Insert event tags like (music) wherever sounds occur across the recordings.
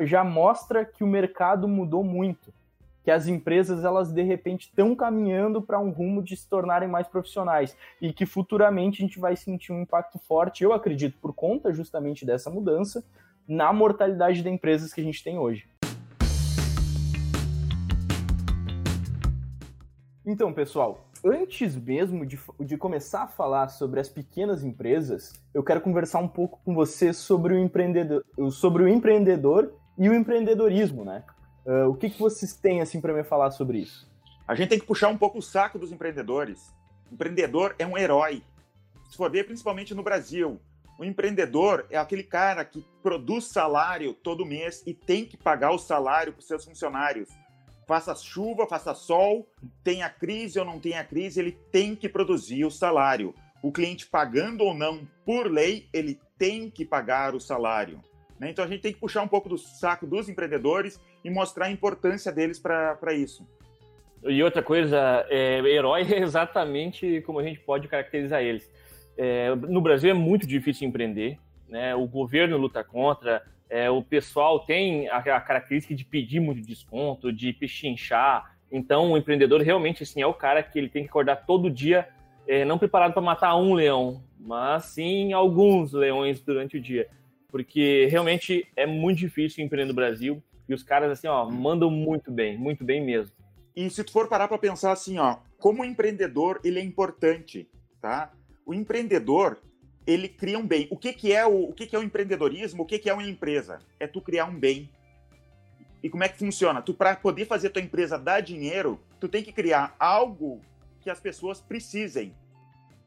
já mostra que o mercado mudou muito, que as empresas elas de repente estão caminhando para um rumo de se tornarem mais profissionais e que futuramente a gente vai sentir um impacto forte, eu acredito, por conta justamente dessa mudança na mortalidade de empresas que a gente tem hoje. Então, pessoal, antes mesmo de, de começar a falar sobre as pequenas empresas, eu quero conversar um pouco com você sobre o empreendedor, sobre o empreendedor e o empreendedorismo, né? Uh, o que, que vocês têm assim para me falar sobre isso? A gente tem que puxar um pouco o saco dos empreendedores. O empreendedor é um herói. Se for ver, principalmente no Brasil, o empreendedor é aquele cara que produz salário todo mês e tem que pagar o salário para os seus funcionários faça chuva, faça sol, tenha crise ou não tenha crise, ele tem que produzir o salário. O cliente pagando ou não por lei, ele tem que pagar o salário. Né? Então a gente tem que puxar um pouco do saco dos empreendedores e mostrar a importância deles para isso. E outra coisa, é, herói é exatamente como a gente pode caracterizar eles. É, no Brasil é muito difícil empreender, né? o governo luta contra, é, o pessoal tem a, a, característica de pedir muito desconto, de pechinchar. Então, o empreendedor realmente assim, é o cara que ele tem que acordar todo dia, é, não preparado para matar um leão, mas sim alguns leões durante o dia. Porque realmente é muito difícil empreender no Brasil e os caras assim, ó, mandam muito bem, muito bem mesmo. E se tu for parar para pensar assim, ó, como empreendedor ele é importante, tá? O empreendedor ele cria um bem. O que, que é o, o que, que é o empreendedorismo? O que, que é uma empresa? É tu criar um bem. E como é que funciona? Tu para poder fazer tua empresa dar dinheiro, tu tem que criar algo que as pessoas precisem.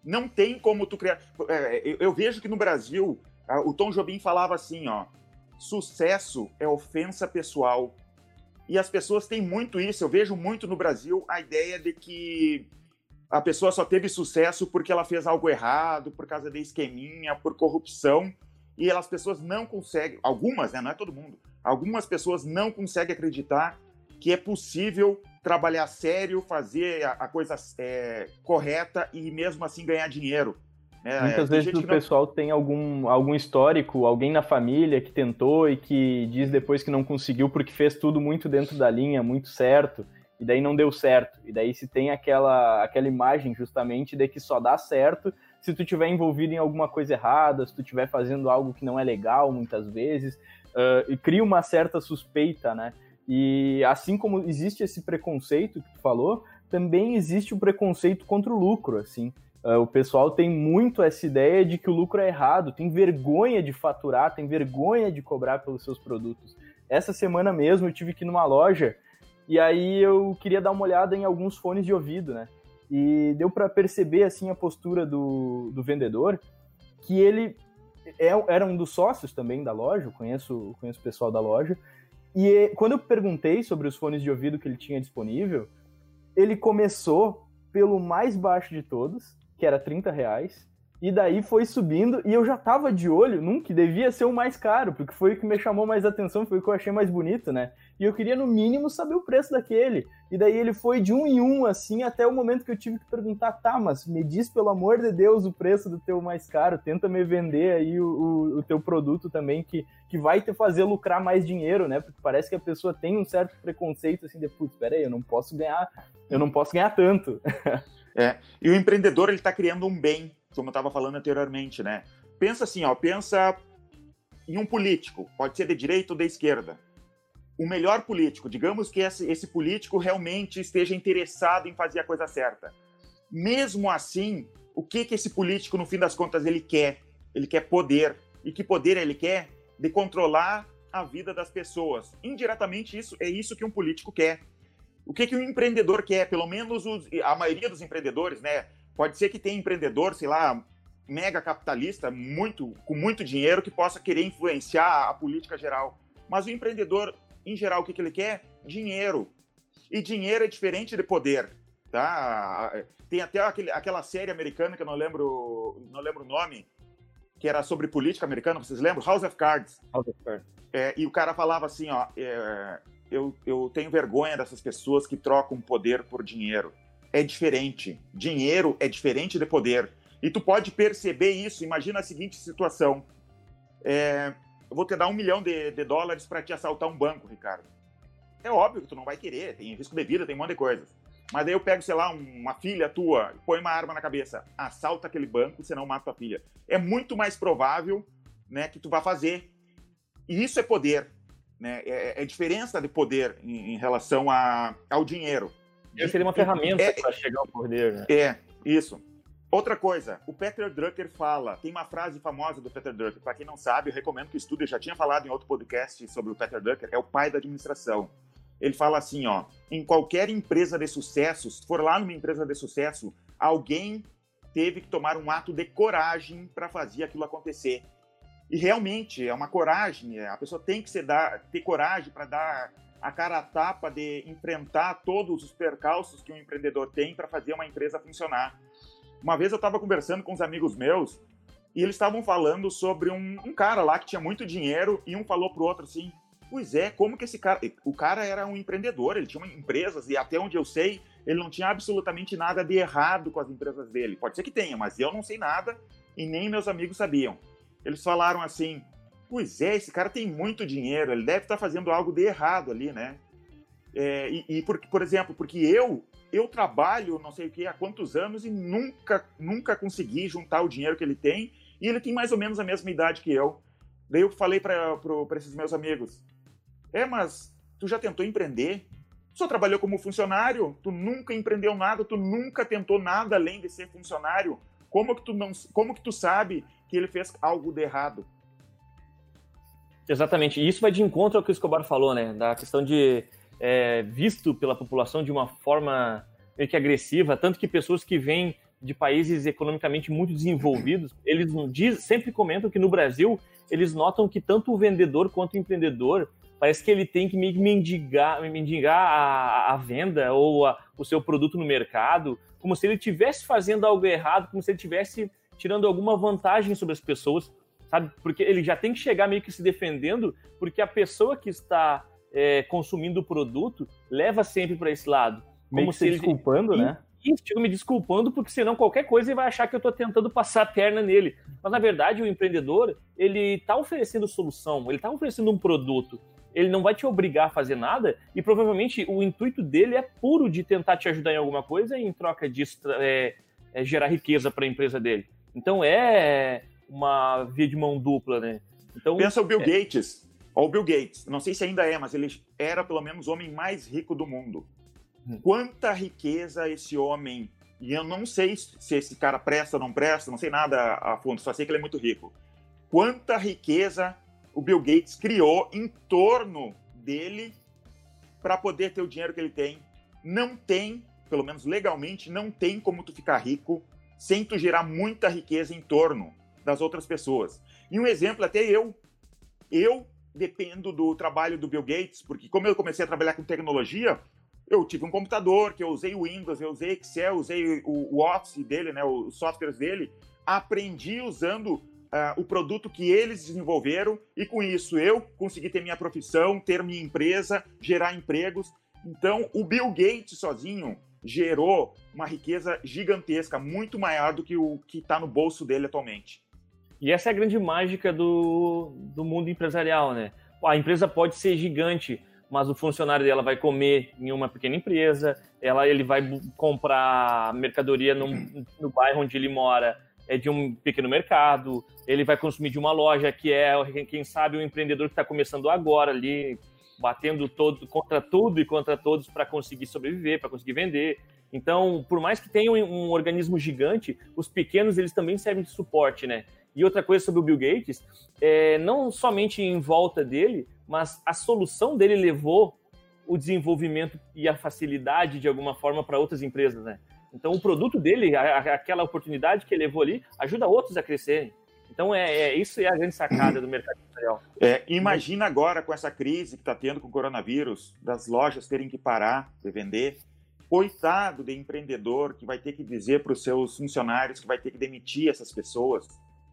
Não tem como tu criar. É, eu, eu, vejo que no Brasil o Tom Jobim falava assim, ó, sucesso é ofensa pessoal. E as pessoas têm muito isso. Eu vejo muito no Brasil a ideia de que a pessoa só teve sucesso porque ela fez algo errado, por causa de esqueminha, por corrupção, e as pessoas não conseguem, algumas, né, não é todo mundo, algumas pessoas não conseguem acreditar que é possível trabalhar sério, fazer a, a coisa é, correta e mesmo assim ganhar dinheiro. É, Muitas vezes o não... pessoal tem algum, algum histórico, alguém na família que tentou e que diz depois que não conseguiu porque fez tudo muito dentro da linha, muito certo e daí não deu certo. E daí se tem aquela, aquela imagem justamente de que só dá certo se tu tiver envolvido em alguma coisa errada, se tu estiver fazendo algo que não é legal muitas vezes, uh, e cria uma certa suspeita, né? E assim como existe esse preconceito que tu falou, também existe o preconceito contra o lucro, assim. Uh, o pessoal tem muito essa ideia de que o lucro é errado, tem vergonha de faturar, tem vergonha de cobrar pelos seus produtos. Essa semana mesmo eu tive que ir numa loja e aí eu queria dar uma olhada em alguns fones de ouvido, né? E deu para perceber assim a postura do, do vendedor, que ele é, era um dos sócios também da loja, eu conheço, conheço o pessoal da loja. E quando eu perguntei sobre os fones de ouvido que ele tinha disponível, ele começou pelo mais baixo de todos, que era 30 reais, e daí foi subindo, e eu já tava de olho num que devia ser o mais caro, porque foi o que me chamou mais atenção, foi o que eu achei mais bonito, né? E eu queria, no mínimo, saber o preço daquele. E daí ele foi de um em um, assim, até o momento que eu tive que perguntar, tá, mas me diz, pelo amor de Deus, o preço do teu mais caro, tenta me vender aí o, o, o teu produto também, que, que vai te fazer lucrar mais dinheiro, né? Porque parece que a pessoa tem um certo preconceito, assim, de, putz, peraí, eu não posso ganhar, eu não posso ganhar tanto. (laughs) É, e o empreendedor, ele tá criando um bem, como eu estava falando anteriormente, né? Pensa assim, ó, pensa em um político, pode ser de direita ou de esquerda. O melhor político, digamos que esse, esse político realmente esteja interessado em fazer a coisa certa. Mesmo assim, o que que esse político, no fim das contas, ele quer? Ele quer poder. E que poder ele quer? De controlar a vida das pessoas. Indiretamente, isso é isso que um político quer. O que, que um empreendedor quer? Pelo menos os, a maioria dos empreendedores, né? Pode ser que tenha empreendedor, sei lá, mega capitalista, muito, com muito dinheiro, que possa querer influenciar a política geral. Mas o empreendedor, em geral, o que, que ele quer? Dinheiro. E dinheiro é diferente de poder. Tá? Tem até aquele, aquela série americana que eu não lembro, não lembro o nome, que era sobre política americana, vocês lembram? House of Cards. House of Cards. É, e o cara falava assim, ó, é, eu, eu tenho vergonha dessas pessoas que trocam poder por dinheiro é diferente. Dinheiro é diferente de poder. E tu pode perceber isso. Imagina a seguinte situação: é, eu vou te dar um milhão de, de dólares para te assaltar um banco, Ricardo. É óbvio que tu não vai querer, tem risco de vida, tem um monte de coisas. Mas daí eu pego, sei lá, uma filha tua, põe uma arma na cabeça, assalta aquele banco, senão mata tua filha. É muito mais provável né, que tu vá fazer. E isso é poder. Né? É, é diferença de poder em, em relação a, ao dinheiro. Ele seria uma ferramenta é, para chegar ao poder. Né? É, isso. Outra coisa, o Peter Drucker fala, tem uma frase famosa do Peter Drucker, para quem não sabe, eu recomendo que estude, eu já tinha falado em outro podcast sobre o Peter Drucker, é o pai da administração. Ele fala assim, ó, em qualquer empresa de sucesso, se for lá numa empresa de sucesso, alguém teve que tomar um ato de coragem para fazer aquilo acontecer. E realmente é uma coragem, a pessoa tem que dar, ter coragem para dar a cara a tapa de enfrentar todos os percalços que um empreendedor tem para fazer uma empresa funcionar. Uma vez eu estava conversando com uns amigos meus e eles estavam falando sobre um, um, cara lá que tinha muito dinheiro e um falou pro outro assim: Pois é, como que esse cara. O cara era um empreendedor, ele tinha empresas e até onde eu sei, ele não tinha absolutamente nada de errado com as empresas dele. Pode ser que tenha, mas eu não sei nada e nem meus amigos sabiam. Eles falaram assim: Pois é, esse cara tem muito dinheiro, ele deve estar fazendo algo de errado ali, né? É, e, e por, por exemplo, porque eu eu trabalho não sei o que há quantos anos e nunca nunca consegui juntar o dinheiro que ele tem e ele tem mais ou menos a mesma idade que eu. Daí eu falei para esses meus amigos: é, mas tu já tentou empreender? Tu só trabalhou como funcionário? Tu nunca empreendeu nada? Tu nunca tentou nada além de ser funcionário? Como que tu não, como que tu sabe que ele fez algo de errado? Exatamente. E isso vai de encontro ao que o Escobar falou, né? Da questão de é, visto pela população de uma forma meio que agressiva, tanto que pessoas que vêm de países economicamente muito desenvolvidos, eles diz, sempre comentam que no Brasil eles notam que tanto o vendedor quanto o empreendedor parece que ele tem que mendigar, mendigar a, a venda ou a, o seu produto no mercado, como se ele estivesse fazendo algo errado, como se ele estivesse tirando alguma vantagem sobre as pessoas, sabe? Porque ele já tem que chegar meio que se defendendo, porque a pessoa que está é, consumindo o produto leva sempre para esse lado. Meio como se, se ele... desculpando, né? Isso, me desculpando, porque senão qualquer coisa ele vai achar que eu estou tentando passar a perna nele. Mas na verdade, o empreendedor, ele está oferecendo solução, ele está oferecendo um produto ele não vai te obrigar a fazer nada e provavelmente o intuito dele é puro de tentar te ajudar em alguma coisa e em troca disso é, é gerar riqueza para a empresa dele. Então é uma via de mão dupla, né? Então, Pensa o Bill é... Gates. Ou o Bill Gates, não sei se ainda é, mas ele era pelo menos o homem mais rico do mundo. Hum. Quanta riqueza esse homem. E eu não sei se esse cara presta ou não presta, não sei nada a fundo, só sei que ele é muito rico. Quanta riqueza o Bill Gates criou em torno dele para poder ter o dinheiro que ele tem. Não tem, pelo menos legalmente, não tem como tu ficar rico sem tu gerar muita riqueza em torno das outras pessoas. E um exemplo, até eu, eu dependo do trabalho do Bill Gates, porque como eu comecei a trabalhar com tecnologia, eu tive um computador que eu usei o Windows, eu usei Excel, usei o, Office dele, né, os softwares dele, aprendi usando uh, o produto que eles desenvolveram e com isso eu consegui ter minha profissão, ter minha empresa, gerar empregos. Então, o Bill Gates sozinho gerou uma riqueza gigantesca, muito maior do que o que está no bolso dele atualmente. E essa é a grande mágica do, do mundo empresarial, né? A empresa pode ser gigante, mas o funcionário dela vai comer em uma pequena empresa, ela, ele vai comprar mercadoria no, no bairro onde ele mora, é de um pequeno mercado, ele vai consumir de uma loja que é, quem sabe, um empreendedor que está começando agora ali, batendo todo, contra tudo e contra todos para conseguir sobreviver, para conseguir vender. Então, por mais que tenha um, um, organismo gigante, os pequenos eles também servem de suporte, né? E outra coisa sobre o Bill Gates, é, não somente em volta dele, mas a solução dele levou o desenvolvimento e a facilidade de alguma forma para outras empresas, né? Então, o produto dele, aquela oportunidade que ele levou ali, ajuda outros a crescerem. Então, é, é isso é a grande sacada do mercado empresarial. É, imagina agora com essa crise que está tendo com o coronavírus, das lojas terem que parar de vender. Coitado de empreendedor que vai ter que dizer para os seus funcionários que vai ter que demitir essas pessoas.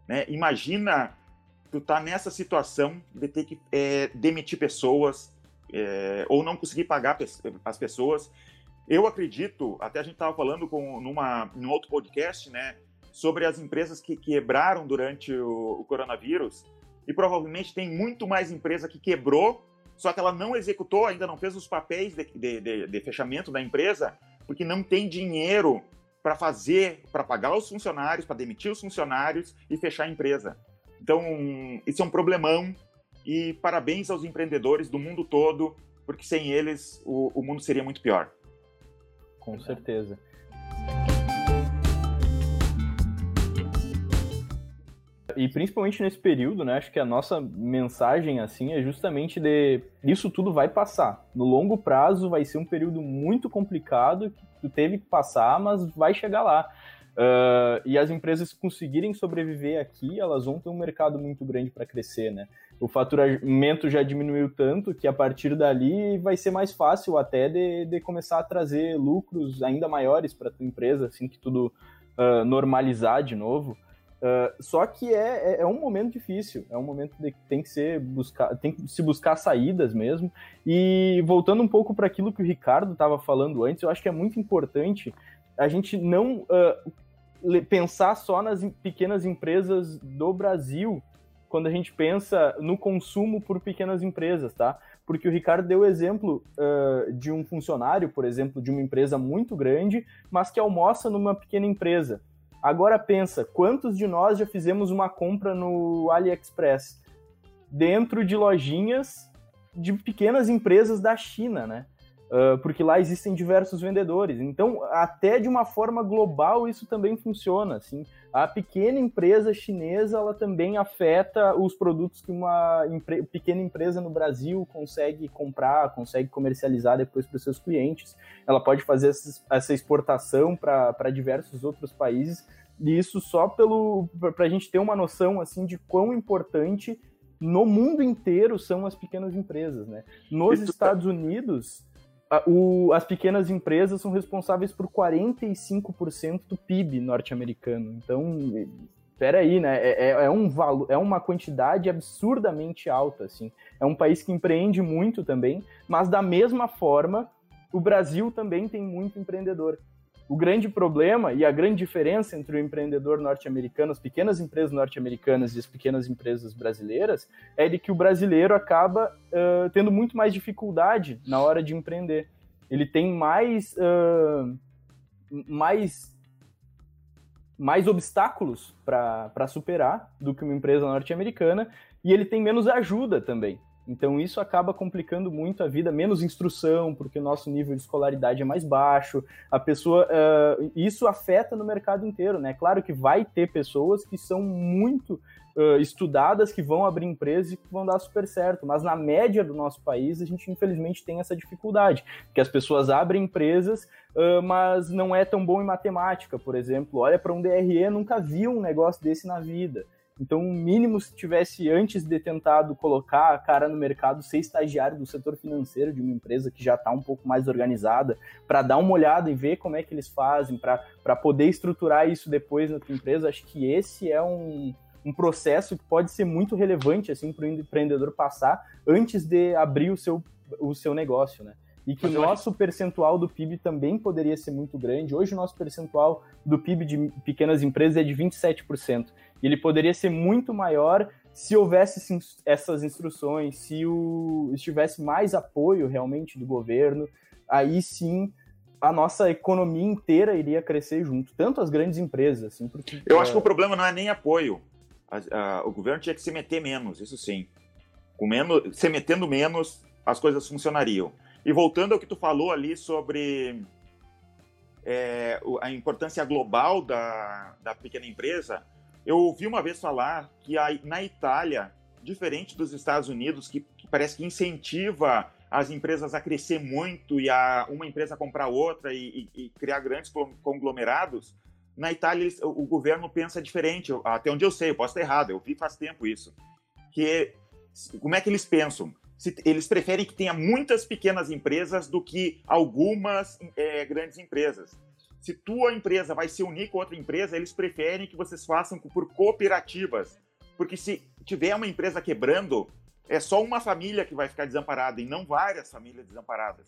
Né? Imagina tu tá nessa situação de ter que é, demitir pessoas é, ou não conseguir pagar as pessoas eu acredito, até a gente estava falando com, numa, em outro podcast, né, sobre as empresas que quebraram durante o, o coronavírus. e provavelmente tem muito mais empresa que quebrou, só que ela não executou, ainda não fez os papéis de, de, de, de fechamento da empresa, porque não tem dinheiro para fazer, para pagar os funcionários, para demitir os funcionários e fechar a empresa. Então, isso é um problemão e parabéns aos empreendedores do mundo todo, porque sem eles o, o mundo seria muito pior. Com certeza. E principalmente nesse período, né? Acho que a nossa mensagem assim é justamente de isso tudo vai passar. No longo prazo vai ser um período muito complicado que tu teve que passar, mas vai chegar lá. Uh, e as empresas conseguirem sobreviver aqui, elas vão ter um mercado muito grande para crescer, né? O faturamento já diminuiu tanto que a partir dali vai ser mais fácil até de, de começar a trazer lucros ainda maiores para a tua empresa, assim que tudo uh, normalizar de novo. Uh, só que é, é, é, um momento difícil, é um momento que tem que ser buscar, tem que se buscar saídas mesmo. E voltando um pouco para aquilo que o Ricardo estava falando antes, eu acho que é muito importante a gente não uh, pensar só nas pequenas empresas do Brasil quando a gente pensa no consumo por pequenas empresas, tá? Porque o Ricardo deu o exemplo uh, de um funcionário, por exemplo, de uma empresa muito grande, mas que almoça numa pequena empresa. Agora pensa, quantos de nós já fizemos uma compra no AliExpress dentro de lojinhas de pequenas empresas da China, né? Uh, porque lá existem diversos vendedores. Então, até de uma forma global, isso também funciona. Assim. A pequena empresa chinesa ela também afeta os produtos que uma empre pequena empresa no Brasil consegue comprar, consegue comercializar depois para os seus clientes. Ela pode fazer essa exportação para diversos outros países. E isso só para a gente ter uma noção assim de quão importante no mundo inteiro são as pequenas empresas. Né? Nos Estados Unidos, o, as pequenas empresas são responsáveis por 45% do PIB norte-americano. Então, peraí, né? É, é, é, um valor, é uma quantidade absurdamente alta, assim. É um país que empreende muito também, mas da mesma forma, o Brasil também tem muito empreendedor. O grande problema e a grande diferença entre o empreendedor norte-americano, as pequenas empresas norte-americanas e as pequenas empresas brasileiras, é de que o brasileiro acaba uh, tendo muito mais dificuldade na hora de empreender. Ele tem mais, uh, mais, mais obstáculos para superar do que uma empresa norte-americana e ele tem menos ajuda também. Então isso acaba complicando muito a vida, menos instrução, porque o nosso nível de escolaridade é mais baixo. A pessoa, uh, isso afeta no mercado inteiro, né? Claro que vai ter pessoas que são muito uh, estudadas, que vão abrir empresas e que vão dar super certo, mas na média do nosso país a gente infelizmente tem essa dificuldade, que as pessoas abrem empresas, uh, mas não é tão bom em matemática, por exemplo. Olha para um DRE, nunca viu um negócio desse na vida. Então, o mínimo se tivesse antes de tentado colocar a cara no mercado, ser estagiário do setor financeiro de uma empresa que já está um pouco mais organizada, para dar uma olhada e ver como é que eles fazem, para poder estruturar isso depois na tua empresa, acho que esse é um, um processo que pode ser muito relevante assim para o empreendedor passar antes de abrir o seu, o seu negócio, né? e que o nosso percentual do PIB também poderia ser muito grande. Hoje o nosso percentual do PIB de pequenas empresas é de 27%. E ele poderia ser muito maior se houvesse essas instruções, se o, se tivesse mais apoio realmente do governo, aí sim a nossa economia inteira iria crescer junto, tanto as grandes empresas, assim, porque... Eu acho que o problema não é nem apoio. A, a, o governo tinha que se meter menos, isso sim. Com menos, se metendo menos, as coisas funcionariam. E voltando ao que tu falou ali sobre é, a importância global da, da pequena empresa, eu ouvi uma vez falar que a, na Itália, diferente dos Estados Unidos, que, que, parece que incentiva as empresas a crescer muito e a uma empresa comprar outra e, e, e criar grandes conglomerados, na Itália o, o governo pensa diferente. Até onde eu sei, eu posso estar errado, eu vi faz tempo isso. Que como é que eles pensam? Se, eles preferem que tenha muitas pequenas empresas do que algumas é, grandes empresas se tua empresa vai se unir com outra empresa, eles preferem que vocês façam por cooperativas. Porque se tiver uma empresa quebrando, é só uma família que vai ficar desamparada e não várias famílias desamparadas.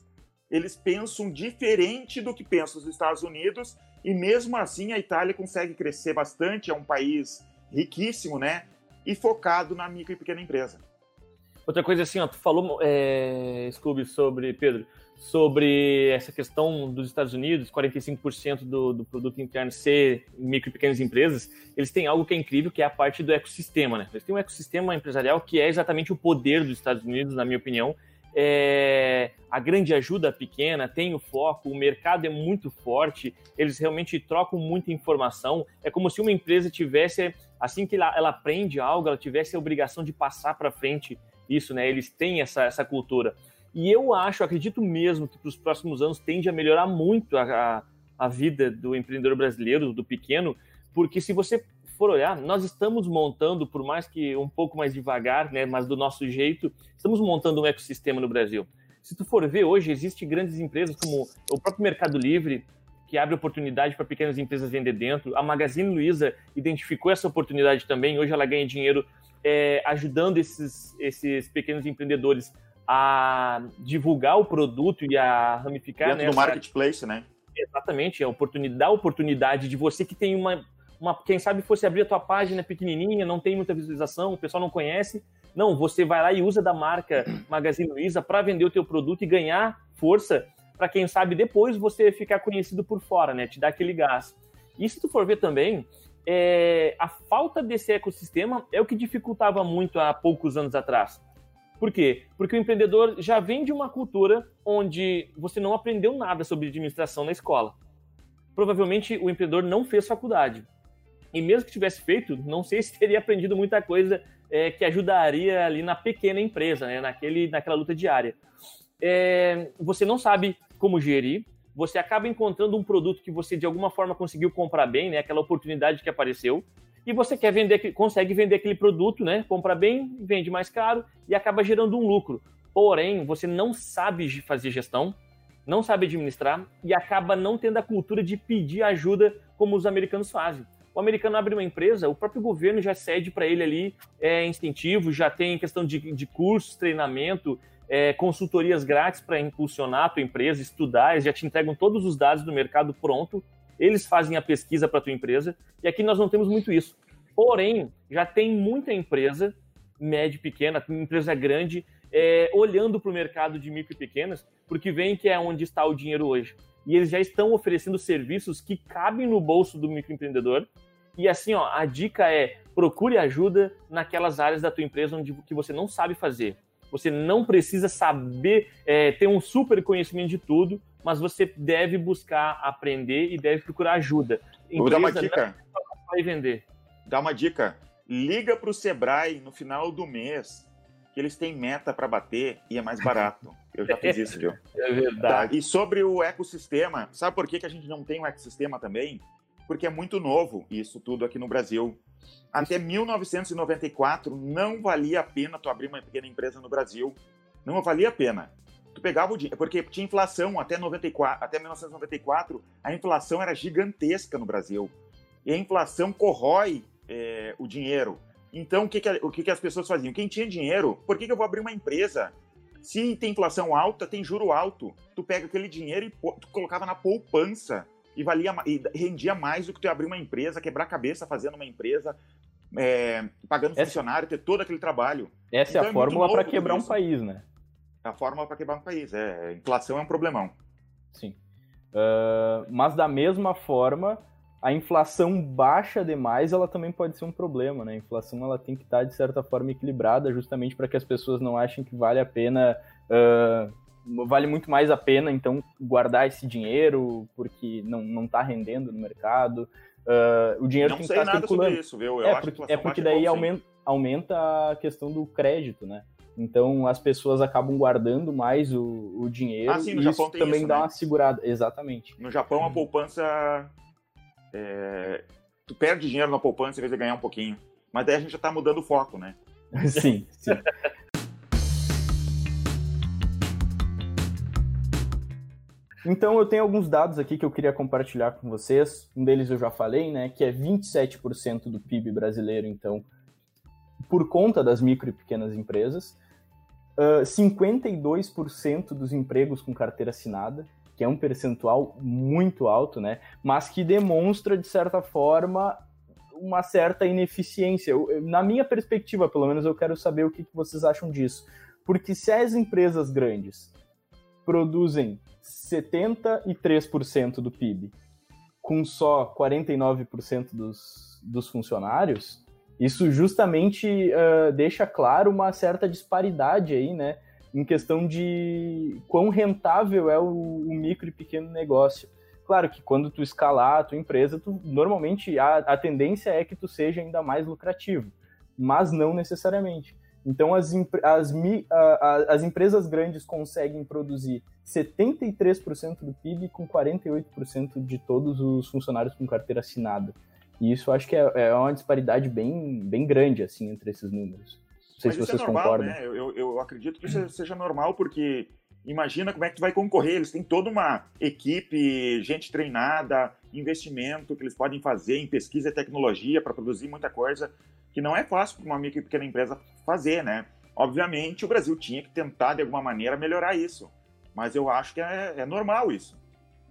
Eles pensam diferente do que pensam os Estados Unidos e mesmo assim a Itália consegue crescer bastante, é um país riquíssimo, né? e focado na micro e pequena empresa. Outra coisa assim, ó, tu falou, é, Scooby, sobre, Pedro, sobre essa questão dos Estados Unidos, 45% do, do produto interno ser micro e pequenas empresas, eles têm algo que é incrível, que é a parte do ecossistema, né? Eles têm um ecossistema empresarial que é exatamente o poder dos Estados Unidos, na minha opinião, é, a grande ajuda pequena, tem o foco, o mercado é muito forte, eles realmente trocam muita informação. É como se uma empresa tivesse, assim que ela, ela aprende algo, ela tivesse a obrigação de passar para frente isso, né? Eles têm essa, essa cultura. E eu acho, acredito mesmo que para os próximos anos tende a melhorar muito a, a, a vida do empreendedor brasileiro, do pequeno, porque se você for olhar, nós estamos montando, por mais que um pouco mais devagar, né, mas do nosso jeito, estamos montando um ecossistema no Brasil. Se tu for ver hoje, existem grandes empresas como o próprio Mercado Livre, que abre oportunidade para pequenas empresas vender dentro. A Magazine Luiza identificou essa oportunidade também. Hoje ela ganha dinheiro é, ajudando esses, esses pequenos empreendedores a divulgar o produto e a ramificar. Dentro né, do marketplace, né? Exatamente, a oportunidade, a oportunidade de você que tem uma uma, quem sabe fosse abrir a tua página pequenininha, não tem muita visualização, o pessoal não conhece. Não, você vai lá e usa da marca (clears throat) Magazine Luiza para vender o teu produto e ganhar força para quem sabe depois você ficar conhecido por fora, né? Te dar aquele gás. E se tu for ver também, é, a falta desse ecossistema é o que dificultava muito há poucos anos atrás. Por quê? Porque o empreendedor já vem de uma cultura onde você não aprendeu nada sobre administração na escola. Provavelmente o empreendedor não fez faculdade. E mesmo que tivesse feito, não sei (laughs) se teria aprendido muita coisa é, que ajudaria ali na pequena empresa, né, naquele, naquela luta diária. É, você não sabe como gerir, você acaba encontrando um produto que você de alguma forma conseguiu comprar bem, né, aquela oportunidade que apareceu, e você quer vender, consegue vender aquele produto, né, compra bem, vende mais caro e acaba gerando um lucro. Porém, você não sabe fazer gestão, não sabe administrar e acaba não tendo a cultura de pedir ajuda como os americanos fazem. O americano abre uma empresa, o próprio governo já cede para ele ali é, incentivo, já tem questão de, de cursos, treinamento, é, consultorias grátis para impulsionar a tua empresa, estudar, eles já te entregam todos os dados do mercado pronto, eles fazem a pesquisa para a tua empresa, e aqui nós não temos muito isso. Porém, já tem muita empresa, média e pequena, empresa grande, é, olhando para o mercado de micro e pequenas, porque vem que é onde está o dinheiro hoje e eles já estão oferecendo serviços que cabem no bolso do microempreendedor. E assim, ó, a dica é procure ajuda naquelas áreas da tua empresa onde que você não sabe fazer. Você não precisa saber é, ter um super conhecimento de tudo, mas você deve buscar aprender e deve procurar ajuda. Empresa Vou dar uma dica. Vai vender. Dá uma dica. Liga para o Sebrae no final do mês que eles têm meta para bater e é mais barato. Eu já fiz isso, viu? (laughs) É verdade. Tá, e sobre o ecossistema, sabe por que, que a gente não tem um ecossistema também? Porque é muito novo isso tudo aqui no Brasil. Até 1994 não valia a pena tu abrir uma pequena empresa no Brasil. Não valia a pena. Tu pegava o dinheiro, porque tinha inflação até 94, até 1994, a inflação era gigantesca no Brasil. E a inflação corrói é, o dinheiro. Então, o que, que, o que, que as pessoas faziam? Quem tinha dinheiro, por que, que eu vou abrir uma empresa? Se tem inflação alta, tem juro alto. Tu pega aquele dinheiro e tu colocava na poupança e valia e rendia mais do que tu abrir uma empresa, quebrar a cabeça fazendo uma empresa, é, pagando essa, funcionário, ter todo aquele trabalho. Essa então, é a é fórmula para quebrar um país, né? É a fórmula para quebrar um país. É, inflação é um problemão. Sim. Uh, mas da mesma forma, a inflação baixa demais, ela também pode ser um problema, né? A inflação ela tem que estar de certa forma equilibrada, justamente para que as pessoas não achem que vale a pena, uh, vale muito mais a pena então guardar esse dinheiro porque não não está rendendo no mercado. Uh, o dinheiro não tem que estar tá circulando. Isso, viu? Eu é porque, é porque daí aumenta, aumenta a questão do crédito, né? Então as pessoas acabam guardando mais o, o dinheiro ah, sim, no e Japão isso também isso, dá né? uma segurada. Exatamente. No Japão a poupança é, tu perde dinheiro na poupança em vez de ganhar um pouquinho. Mas daí a gente já está mudando o foco, né? (laughs) sim, sim. Então eu tenho alguns dados aqui que eu queria compartilhar com vocês. Um deles eu já falei, né, que é 27% do PIB brasileiro, então, por conta das micro e pequenas empresas. Uh, 52% dos empregos com carteira assinada, que é um percentual muito alto, né? Mas que demonstra, de certa forma, uma certa ineficiência. Eu, na minha perspectiva, pelo menos, eu quero saber o que, que vocês acham disso. Porque se as empresas grandes produzem 73% do PIB com só 49% dos, dos funcionários, isso justamente uh, deixa claro uma certa disparidade aí, né? Em questão de quão rentável é o, o micro e pequeno negócio. Claro que quando tu escalar a tua empresa, tu, normalmente a, a tendência é que tu seja ainda mais lucrativo, mas não necessariamente. Então, as, as, as empresas grandes conseguem produzir 73% do PIB com 48% de todos os funcionários com carteira assinada. E isso acho que é, é uma disparidade bem, bem grande assim entre esses números. Não sei Mas se vocês é normal, concordam. Né? Eu, eu, eu, acredito que isso seja normal, porque imagina como é que tu vai concorrer. Eles têm toda uma equipe, gente treinada, investimento que eles podem fazer em pesquisa e tecnologia para produzir muita coisa que não é fácil para uma micro e pequena empresa fazer, né? Obviamente, o Brasil tinha que tentar, de alguma maneira, melhorar isso. Mas eu acho que é, é normal isso.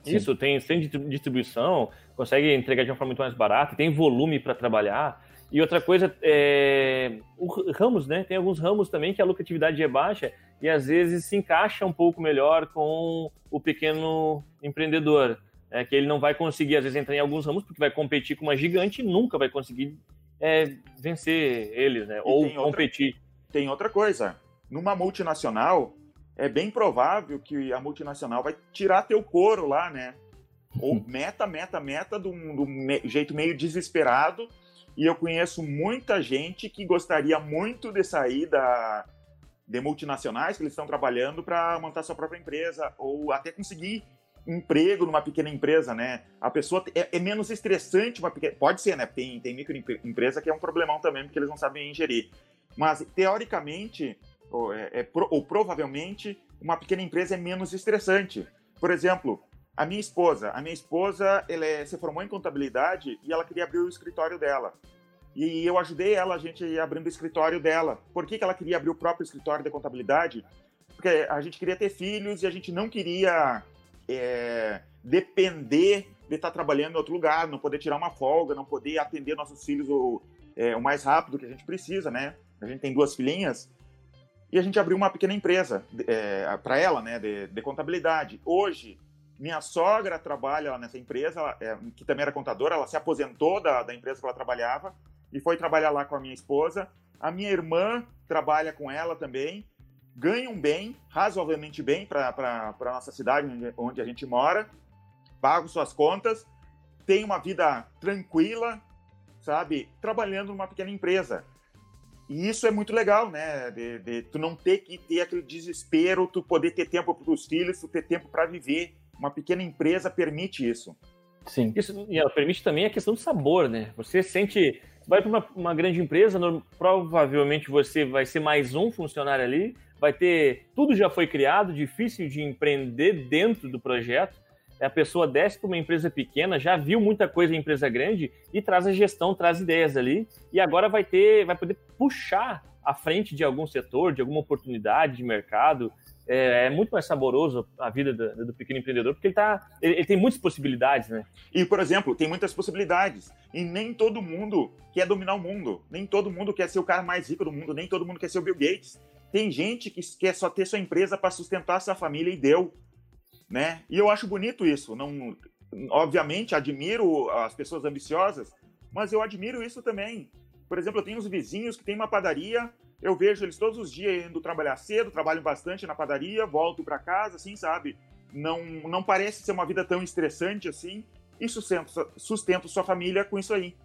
Isso, tem, tem distribuição, consegue entregar de uma forma muito mais barata, tem volume para trabalhar. E outra coisa, é, o ramos, né? Tem alguns ramos também que a lucratividade é baixa e às vezes se encaixa um pouco melhor com o pequeno empreendedor. É, que ele não vai conseguir, às vezes, entrar em alguns ramos porque vai competir com uma gigante e nunca vai conseguir é, vencer eles, né? E Ou tem competir. Outra, tem outra coisa. Numa multinacional, é bem provável que a multinacional vai tirar teu couro lá, né? Ou (laughs) meta, meta, meta, de um, jeito meio desesperado. E eu conheço muita gente que gostaria muito de sair da, de multinacionais que eles estão trabalhando para montar sua própria empresa ou até conseguir emprego numa pequena empresa, né? A pessoa é, é menos estressante uma pequena... Pode ser, né? Tem, tem microempresa que é um problemão também, porque eles não sabem ingerir. Mas, teoricamente, ou, é, é, ou provavelmente, uma pequena empresa é menos estressante. Por exemplo, a minha esposa. A minha esposa, ela é, se formou em contabilidade e ela queria abrir o escritório dela. E eu ajudei ela, a gente abrindo o escritório dela. Por que, que ela queria abrir o próprio escritório de contabilidade? Porque a gente queria ter filhos e a gente não queria é, depender de estar trabalhando em outro lugar, não poder tirar uma folga, não poder atender nossos filhos o, é, o mais rápido que a gente precisa, né? A gente tem duas filhinhas e a gente abriu uma pequena empresa é, para ela, né, de, de, contabilidade. Hoje, minha sogra trabalha nessa empresa, ela, é, que também era contadora, ela se aposentou da, da empresa que ela trabalhava e foi trabalhar lá com a minha esposa. A minha irmã trabalha com ela também ganham bem, razoavelmente bem para a nossa cidade, onde a gente mora, pagam suas contas, têm uma vida tranquila, sabe? Trabalhando numa pequena empresa. E isso é muito legal, né? De, de, tu não ter que ter aquele desespero, tu poder ter tempo para os filhos, tu ter tempo para viver. Uma pequena empresa permite isso. Sim. Isso, e ela permite também a questão do sabor, né? Você sente. Vai para uma, uma, grande empresa, no, provavelmente você vai ser mais um funcionário ali, vai ter. Tudo já foi criado, difícil de empreender dentro do projeto. A pessoa desce para uma empresa pequena, já viu muita coisa em empresa grande e traz a gestão, traz ideias ali, e agora vai ter, vai poder puxar à frente de algum setor, de alguma oportunidade de mercado. É, é muito mais saboroso a vida do, do pequeno empreendedor, porque ele, tá, ele, ele, tem muitas possibilidades, né? E, por exemplo, tem muitas possibilidades. E nem todo mundo quer dominar o mundo. Nem todo mundo quer ser o cara mais rico do mundo. Nem todo mundo quer ser o Bill Gates. Tem gente que quer só ter sua empresa para sustentar sua família e deu, né? E eu acho bonito isso. Não, obviamente, admiro as pessoas ambiciosas, mas eu admiro isso também. Por exemplo, eu tenho uns vizinhos que têm uma padaria, eu vejo eles todos os dias indo trabalhar cedo, trabalham bastante na padaria, volto para casa, assim, sabe? Não, não parece ser uma vida tão estressante assim, e sustento, sustento sua família com isso aí.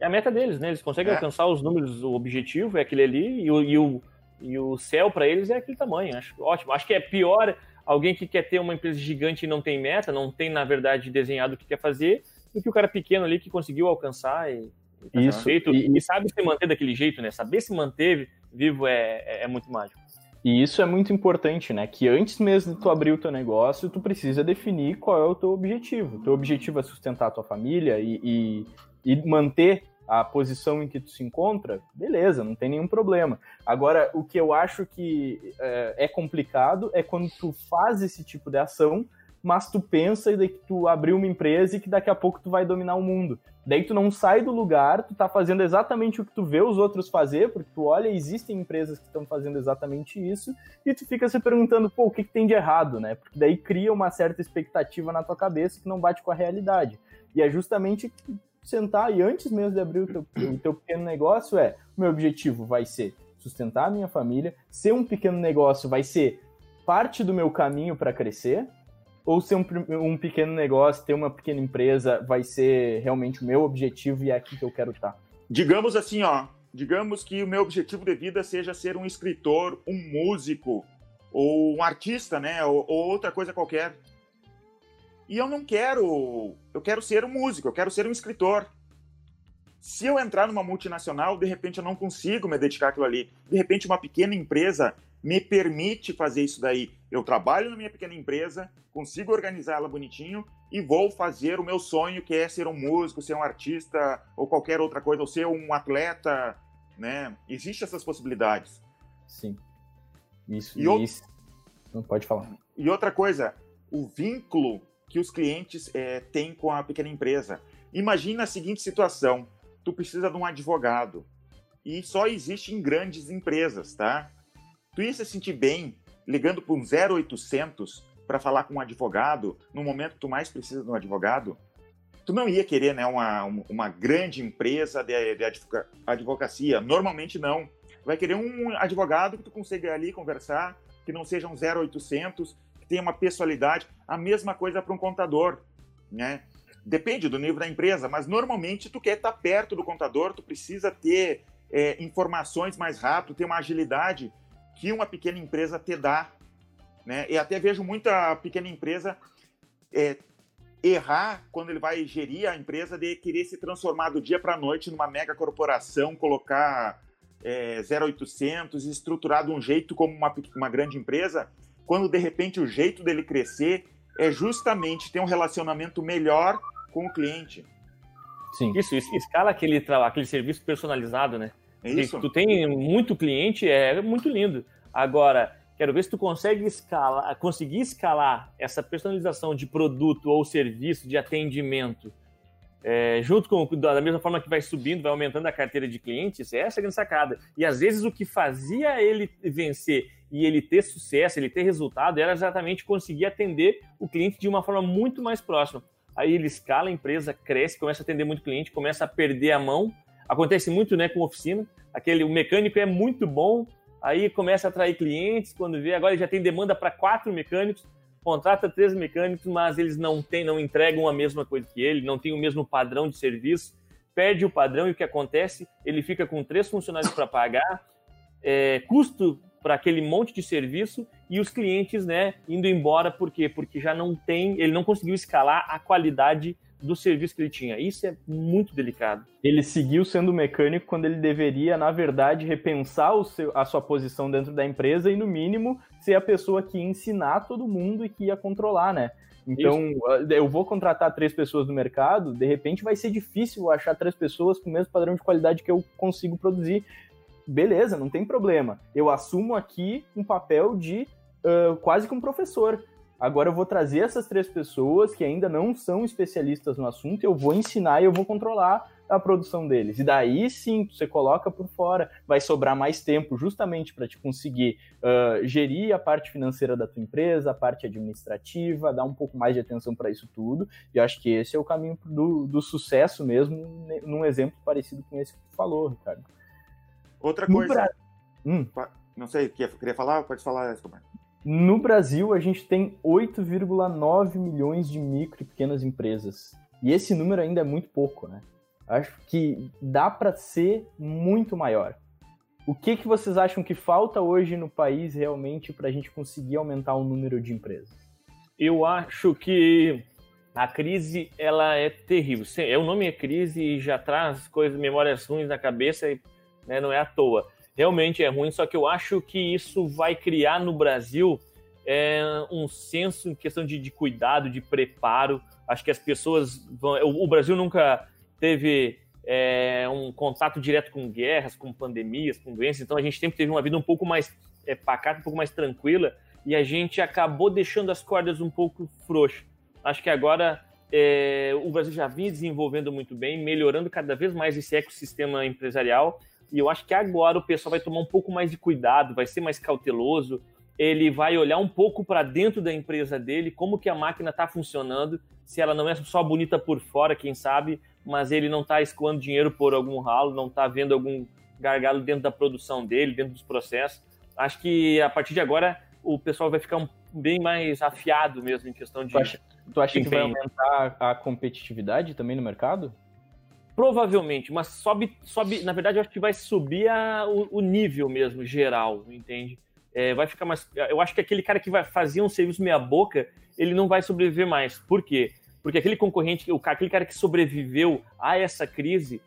É a meta deles, né? Eles conseguem é. alcançar os números, o objetivo é aquele ali, e o, e o e o céu para eles é aquele tamanho. Acho ótimo. Acho que é pior alguém que quer ter uma empresa gigante e não tem meta, não tem, na verdade, desenhado o que quer fazer, do que o cara pequeno ali que conseguiu alcançar e, e tá Isso. Feito, e, e, sabe se manter daquele jeito, né? Saber se manter vivo é, é, é, muito mágico. E isso é muito importante, né? Que antes mesmo de tu abrir o teu negócio, tu precisa definir qual é o teu objetivo. O teu objetivo é sustentar a tua família e, e, e manter a posição em que tu se encontra, beleza, não tem nenhum problema. Agora, o que eu acho que é, é complicado é quando tu faz esse tipo de ação, mas tu pensa que tu abriu uma empresa e que daqui a pouco tu vai dominar o mundo. Daí tu não sai do lugar, tu tá fazendo exatamente o que tu vê os outros fazer, porque tu olha, existem empresas que estão fazendo exatamente isso, e tu fica se perguntando, pô, o que, que tem de errado, né? Porque daí cria uma certa expectativa na tua cabeça que não bate com a realidade. E é justamente sentar e antes mesmo de abrir o teu, o teu pequeno negócio é, meu objetivo vai ser sustentar a minha família, ser um pequeno negócio vai ser parte do meu caminho para crescer, ou ser um, um, pequeno negócio, ter uma pequena empresa, vai ser realmente o meu objetivo e é aqui que eu quero estar? Digamos assim, ó, digamos que o meu objetivo de vida seja ser um escritor, um músico, ou um artista, né, ou, ou outra coisa qualquer. E eu não quero, eu quero ser um músico, eu quero ser um escritor. Se eu entrar numa multinacional, de repente eu não consigo me dedicar àquilo ali. De repente uma pequena empresa me permite fazer isso daí. Eu trabalho na minha pequena empresa, consigo organizá-la bonitinho e vou fazer o meu sonho, que é ser um músico, ser um artista ou qualquer outra coisa, ou ser um atleta, né? Existem essas possibilidades. Sim. Isso, e isso. Não pode falar. E outra coisa, o vínculo que os clientes é, têm com a pequena empresa. Imagina a seguinte situação: tu precisa de um advogado e só existe em grandes empresas, tá? Tu ia se sentir bem ligando para um 0800 para falar com um advogado no momento que tu mais precisa de um advogado? Tu não ia querer né, uma, uma grande empresa de, de advocacia. Normalmente não. Tu vai querer um advogado que tu consiga ali conversar, que não seja um 0800, tenha uma pessoalidade. A mesma coisa para um contador, né? Depende do nível da empresa, mas normalmente tu quer estar perto do contador, tu precisa ter é, informações mais rápido, ter uma agilidade que uma pequena empresa te dá. Né? E até vejo muita pequena empresa é, errar quando ele vai gerir a empresa de querer se transformar do dia para a noite numa mega corporação, colocar é, 0800, estruturar de um jeito como uma, uma grande empresa, quando de repente o jeito dele crescer é justamente ter um relacionamento melhor com o cliente. Sim. Isso, escala aquele, aquele serviço personalizado, né? É isso. Tu tem muito cliente, é muito lindo. Agora, quero ver se tu consegue escalar, conseguir escalar essa personalização de produto ou serviço de atendimento é, junto com da mesma forma que vai subindo, vai aumentando a carteira de clientes, essa é a grande sacada. E às vezes o que fazia ele vencer e ele ter sucesso, ele ter resultado, era exatamente conseguir atender o cliente de uma forma muito mais próxima. Aí ele escala a empresa, cresce, começa a atender muito cliente, começa a perder a mão Acontece muito né, com oficina. Aquele, o mecânico é muito bom, aí começa a atrair clientes, quando vê, agora já tem demanda para quatro mecânicos, contrata três mecânicos, mas eles não têm, não entregam a mesma coisa que ele, não tem o mesmo padrão de serviço, perde o padrão e o que acontece? Ele fica com três funcionários para pagar, é, custo para aquele monte de serviço e os clientes, né, indo embora, por quê? Porque já não tem, ele não conseguiu escalar a qualidade do serviço que ele tinha. Isso é muito delicado. Ele seguiu sendo mecânico quando ele deveria, na verdade, repensar o seu, a sua posição dentro da empresa e, no mínimo, ser a pessoa que ia ensinar todo mundo e que ia controlar, né? Então, Isso. eu vou contratar três pessoas no mercado, de repente vai ser difícil achar três pessoas com o mesmo padrão de qualidade que eu consigo produzir. Beleza, não tem problema. Eu assumo aqui um papel de uh, quase que um professor. Agora eu vou trazer essas três pessoas que ainda não são especialistas no assunto, eu vou ensinar e eu vou controlar a produção deles. E daí sim, você coloca por fora, vai sobrar mais tempo justamente para te conseguir uh, gerir a parte financeira da tua empresa, a parte administrativa, dar um pouco mais de atenção para isso tudo. E acho que esse é o caminho do, do sucesso mesmo, num exemplo parecido com esse que tu falou, Ricardo. Outra coisa. Bra... Hum. Não sei, queria falar? Pode falar, Escobar. No Brasil, a gente tem 8,9 milhões de micro e pequenas empresas. E esse número ainda é muito pouco, né? Acho que dá para ser muito maior. O que, que vocês acham que falta hoje no país realmente para a gente conseguir aumentar o número de empresas? Eu acho que a crise ela é terrível. É, o nome é crise e já traz coisas, memórias ruins na cabeça e né, não é à toa realmente é ruim, só que eu acho que isso vai criar no Brasil é, um senso em questão de, de, cuidado, de preparo. Acho que as pessoas vão. O, o Brasil nunca teve é, um contato direto com guerras, com pandemias, com doenças, então a gente sempre teve uma vida um pouco mais é, pacata, um pouco mais tranquila. e a gente acabou deixando as cordas um pouco frouxas. Acho que agora é, o Brasil já vinha desenvolvendo muito bem, melhorando cada vez mais esse ecossistema empresarial, e eu acho que agora o pessoal vai tomar um pouco mais de cuidado, vai ser mais cauteloso, ele vai olhar um pouco para dentro da empresa dele, como que a máquina está funcionando, se ela não é só bonita por fora, quem sabe, mas ele não está escoando dinheiro por algum ralo, não está vendo algum gargalo dentro da produção dele, dentro dos processos. Acho que a partir de agora o pessoal vai ficar bem mais afiado mesmo em questão de. Tu acha, tu acha que vai aumentar a competitividade também no mercado? Provavelmente, mas sobe, sobe. Na verdade, eu acho que vai subir a, o, o nível mesmo, geral, entende? É, vai ficar mais. Eu acho que aquele cara que vai fazer um serviço meia-boca, ele não vai sobreviver mais. Por quê? Porque aquele concorrente, o, aquele cara que sobreviveu a essa crise,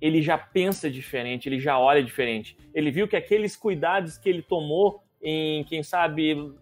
ele já pensa diferente, ele já olha diferente. Ele viu que aqueles cuidados que ele tomou em, quem sabe,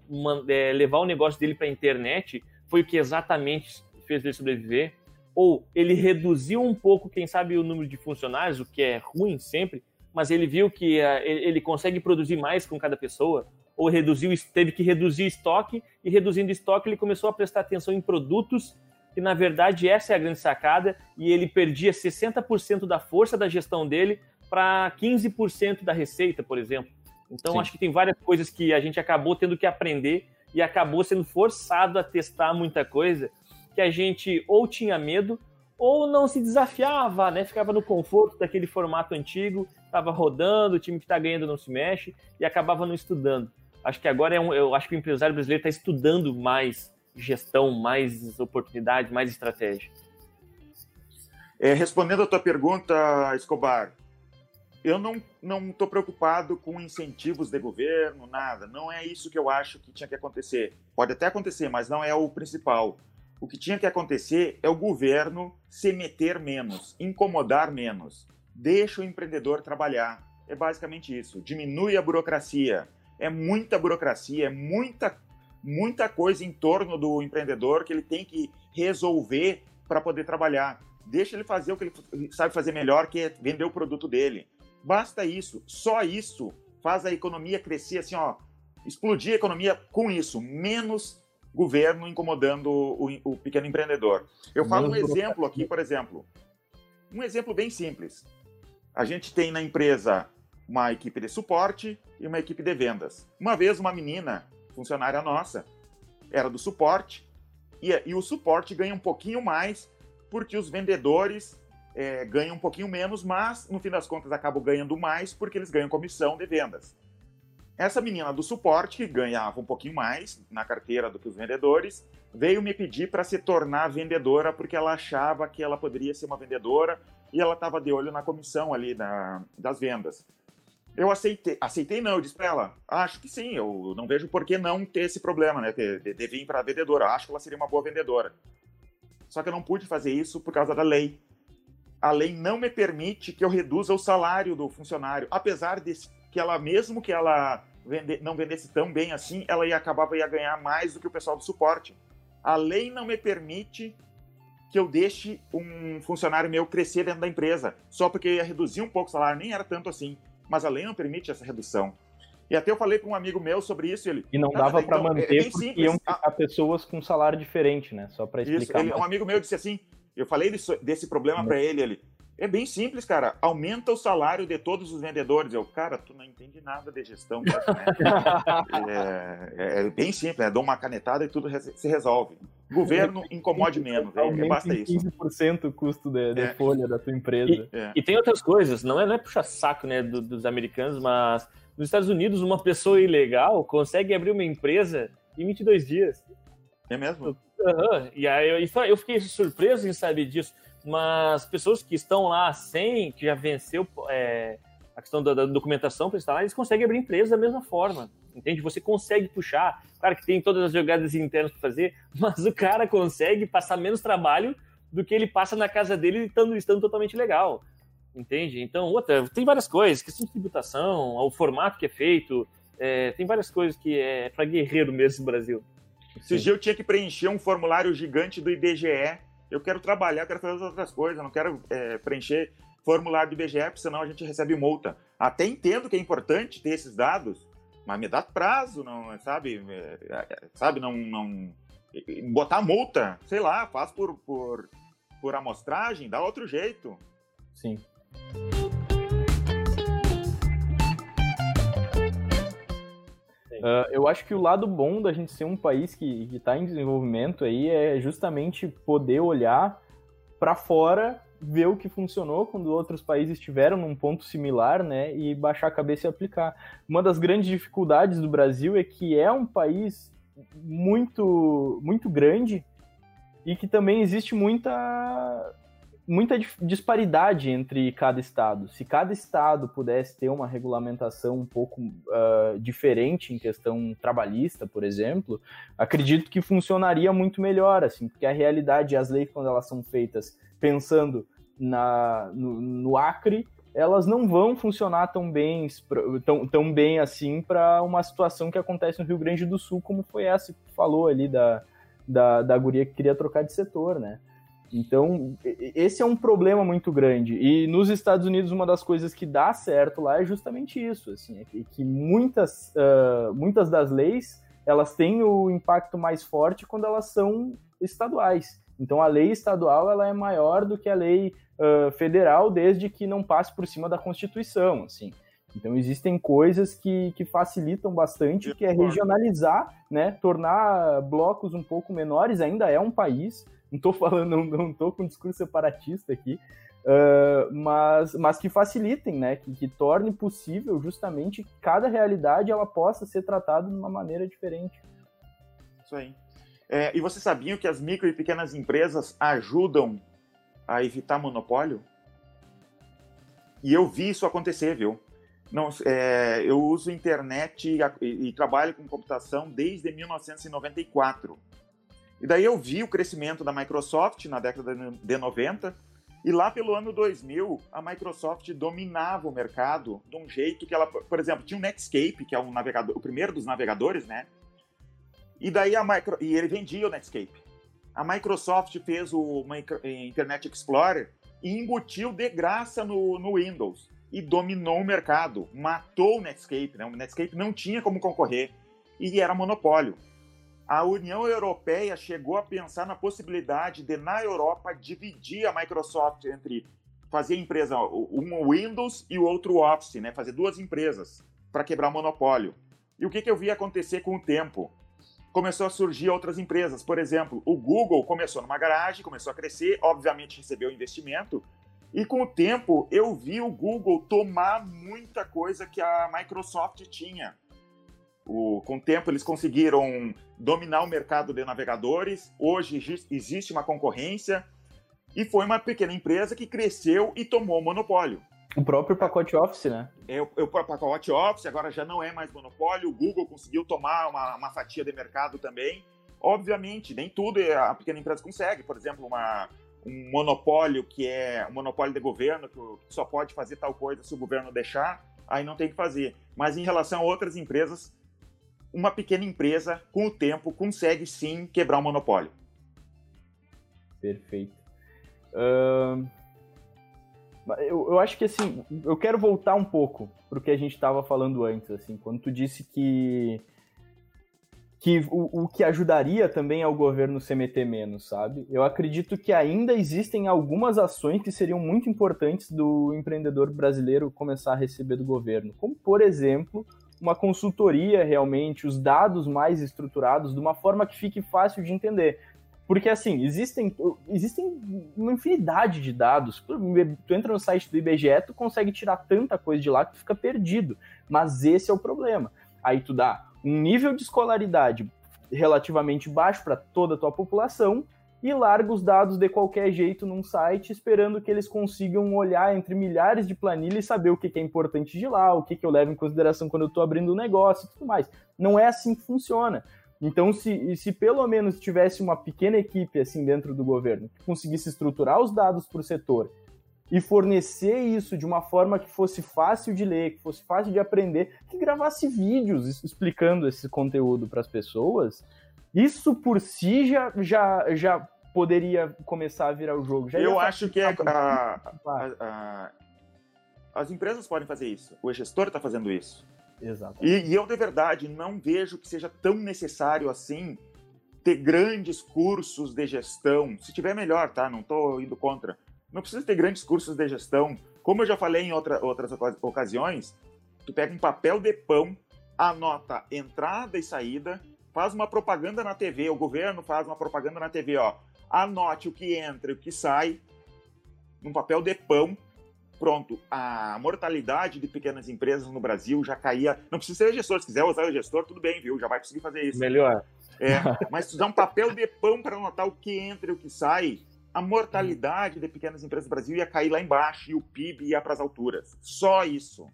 é, levar o negócio dele para a internet foi o que exatamente fez ele sobreviver. Ou ele reduziu um pouco, quem sabe, o número de funcionários, o que é ruim sempre, mas ele viu que uh, ele consegue produzir mais com cada pessoa, ou reduziu, teve que reduzir estoque, e reduzindo estoque ele começou a prestar atenção em produtos que na verdade essa é a grande sacada, e ele perdia 60% da força da gestão dele para 15% da receita, por exemplo. Então Sim. acho que tem várias coisas que a gente acabou tendo que aprender e acabou sendo forçado a testar muita coisa que a gente ou tinha medo ou não se desafiava, né? Ficava no conforto daquele formato antigo, estava rodando, o time que está ganhando não se mexe e acabava não estudando. Acho que agora é um, eu acho que o empresário brasileiro está estudando mais gestão, mais oportunidade, mais estratégia. É, respondendo a tua pergunta, Escobar, eu não não estou preocupado com incentivos de governo, nada. Não é isso que eu acho que tinha que acontecer. Pode até acontecer, mas não é o principal. O que tinha que acontecer é o governo se meter menos, incomodar menos. Deixa o empreendedor trabalhar. É basicamente isso. Diminui a burocracia. É muita burocracia, é muita muita coisa em torno do empreendedor que ele tem que resolver para poder trabalhar. Deixa ele fazer o que ele sabe fazer melhor, que é vender o produto dele. Basta isso, só isso faz a economia crescer assim, ó, explodir a economia com isso, menos governo incomodando o, o pequeno empreendedor. Eu falo um exemplo aqui, por exemplo, um exemplo bem simples. A gente tem na empresa uma equipe de suporte e uma equipe de vendas. Uma vez uma menina funcionária nossa, era do suporte, e, e o suporte ganha um pouquinho mais porque os vendedores é, ganham um pouquinho menos, mas no fim das contas acabam ganhando mais porque eles ganham comissão de vendas. Essa menina do suporte, que ganhava um pouquinho mais na carteira do que os vendedores, veio me pedir para se tornar vendedora porque ela achava que ela poderia ser uma vendedora e ela estava de olho na comissão ali na, das vendas. Eu aceitei, aceitei não, eu disse para ela, acho que sim, eu não vejo por que não ter esse problema, né, de, de, de vir para vendedora, acho que ela seria uma boa vendedora. Só que eu não pude fazer isso por causa da lei. A lei não me permite que eu reduza o salário do funcionário, apesar de que ela, mesmo que ela vende, não vendesse tão bem assim, ela ia acabava ia ganhar mais do que o pessoal do suporte. A lei não me permite que eu deixe um funcionário meu crescer dentro da empresa, só porque ia reduzir um pouco o salário, nem era tanto assim mas a lei não permite essa redução. E até eu falei para um amigo meu sobre isso. Ele, e não dava para então, manter é porque iam ficar pessoas com salário diferente, né? Só para explicar. Isso, ele, um amigo meu disse assim: eu falei desse, desse problema para ele, ele. É bem simples, cara. Aumenta o salário de todos os vendedores. Eu, cara, tu não entende nada de gestão. Né? (laughs) é, é, é, bem simples, né? Dou uma canetada e tudo se resolve. Governo incomode menos, é, é basta isso. 15% o custo de, de é. folha da tua empresa. E, é. e, tem outras coisas, não é, não é puxar saco né, do, dos americanos, mas nos Estados Unidos uma pessoa ilegal consegue abrir uma empresa em 22 dias. É mesmo? Uhum. E aí eu, eu fiquei surpreso em saber disso mas pessoas que estão lá sem, que já venceu é, a questão da, da documentação para instalar, eles conseguem abrir empresa da mesma forma, entende? Você consegue puxar, claro que tem todas as jogadas internas para fazer, (laughs) mas o cara consegue passar menos trabalho do que ele passa na casa dele estando, estando totalmente legal, entende? Então, outra, tem várias coisas, questão de tributação, o formato que é feito, é, tem várias coisas que é para guerreiro mesmo no Brasil. Esses dias eu tinha que preencher um formulário gigante do IBGE eu quero trabalhar, eu quero fazer outras coisas, não quero é, preencher formulário do IBGE, senão a gente recebe multa. Até entendo que é importante ter esses dados, mas me dá prazo, não, sabe? É, é, sabe, não, não botar multa, sei lá, faz por, por, por amostragem, dá outro jeito. Sim. Uh, eu acho que o lado bom da gente ser um país que está em desenvolvimento aí é justamente poder olhar para fora, ver o que funcionou quando outros países estiveram num ponto similar, né, e baixar a cabeça e aplicar. Uma das grandes dificuldades do Brasil é que é um país muito muito grande e que também existe muita muita disparidade entre cada estado. Se cada estado pudesse ter uma regulamentação um pouco uh, diferente em questão trabalhista, por exemplo, acredito que funcionaria muito melhor, assim, porque a realidade, as leis quando elas são feitas pensando na, no, no Acre, elas não vão funcionar tão bem, tão, tão bem assim para uma situação que acontece no Rio Grande do Sul, como foi essa que falou ali da, da, da guria que queria trocar de setor, né? Então, esse é um problema muito grande. E nos Estados Unidos, uma das coisas que dá certo lá é justamente isso, assim, é que, muitas, uh, muitas das leis, elas têm o impacto mais forte quando elas são estaduais. Então, a lei estadual, ela é maior do que a lei uh, federal, desde que não passe por cima da Constituição, assim. Então existem coisas que, que facilitam bastante, que é regionalizar, né, tornar blocos um pouco menores, ainda é um país, não estou falando, não, não tô com um discurso separatista aqui, uh, mas, mas que facilitem, né? Que, que torne possível justamente que cada realidade ela possa ser tratada de uma maneira diferente. Isso aí. É, e vocês sabiam que as micro e pequenas empresas ajudam a evitar monopólio? E eu vi isso acontecer, viu? Não, é, eu uso internet e, e, trabalho com computação desde 1994. E daí eu vi o crescimento da Microsoft na década de 90, e lá pelo ano 2000, a Microsoft dominava o mercado de um jeito que ela, por exemplo, tinha o Netscape, que é um navegador, o primeiro dos navegadores, né? E daí a Micro, e ele vendia o Netscape. A Microsoft fez o Internet Explorer e embutiu de graça no, no Windows e dominou o mercado, matou o Netscape, né? O Netscape não tinha como concorrer e era monopólio a União Europeia chegou a pensar na possibilidade de, na Europa, dividir a Microsoft entre fazer empresa, um Windows e o outro Office, né? fazer duas empresas para quebrar o monopólio. E o que, que eu vi acontecer com o tempo? Começou a surgir outras empresas. Por exemplo, o Google começou numa garagem, começou a crescer, obviamente recebeu investimento, e com o tempo eu vi o Google tomar muita coisa que a Microsoft tinha. O, com o tempo, eles conseguiram dominar o mercado de navegadores. Hoje existe uma concorrência. E foi uma pequena empresa que cresceu e tomou o monopólio. O próprio pacote Office, né? É, o, o pacote Office agora já não é mais monopólio. O Google conseguiu tomar uma, uma fatia de mercado também. Obviamente, nem tudo a pequena empresa consegue. Por exemplo, uma, um monopólio que é um monopólio de governo, que só pode fazer tal coisa se o governo deixar, aí não tem que fazer. Mas em relação a outras empresas, uma pequena empresa, com o tempo, consegue sim quebrar o um monopólio. Perfeito. Uh, eu, eu, acho que assim, eu quero voltar um pouco para o que a gente estava falando antes, assim, quando tu disse que que o, o que ajudaria também é o governo se meter menos, sabe? Eu acredito que ainda existem algumas ações que seriam muito importantes do empreendedor brasileiro começar a receber do governo, como por exemplo uma consultoria realmente, os dados mais estruturados, de uma forma que fique fácil de entender. Porque, assim, existem, existem uma infinidade de dados. Tu entra no site do IBGE, tu consegue tirar tanta coisa de lá que tu fica perdido. Mas esse é o problema. Aí tu dá um nível de escolaridade relativamente baixo para toda a tua população e larga os dados de qualquer jeito num site, esperando que eles consigam olhar entre milhares de planilhas e saber o que é importante de lá, o que eu levo em consideração quando eu estou abrindo um negócio e tudo mais. Não é assim que funciona. Então, se, se pelo menos tivesse uma pequena equipe assim dentro do governo que conseguisse estruturar os dados para o setor e fornecer isso de uma forma que fosse fácil de ler, que fosse fácil de aprender, que gravasse vídeos explicando esse conteúdo para as pessoas, isso por si já, já, já poderia começar a virar o jogo. Já Eu acho que é a, a, a, as empresas podem fazer isso. O gestor está fazendo isso. Exato. E, e eu, de verdade, não vejo que seja tão necessário assim ter grandes cursos de gestão. Se tiver, melhor, tá? Não estou indo contra. Não precisa ter grandes cursos de gestão. Como eu já falei em outra, outras ocasiões, tu pega um papel de pão, anota entrada e saída, faz uma propaganda na TV, o governo faz uma propaganda na TV, ó. Anote o que entra e o que sai, num papel de pão, pronto, a mortalidade de pequenas empresas no Brasil já caía. Não precisa ser gestor, se quiser usar o gestor, tudo bem, viu? Já vai conseguir fazer isso. Melhor. É, (laughs) mas se usar um papel de pão para anotar o que entra e o que sai, a mortalidade de pequenas empresas no Brasil ia cair lá embaixo e o PIB ia para as alturas. Só isso.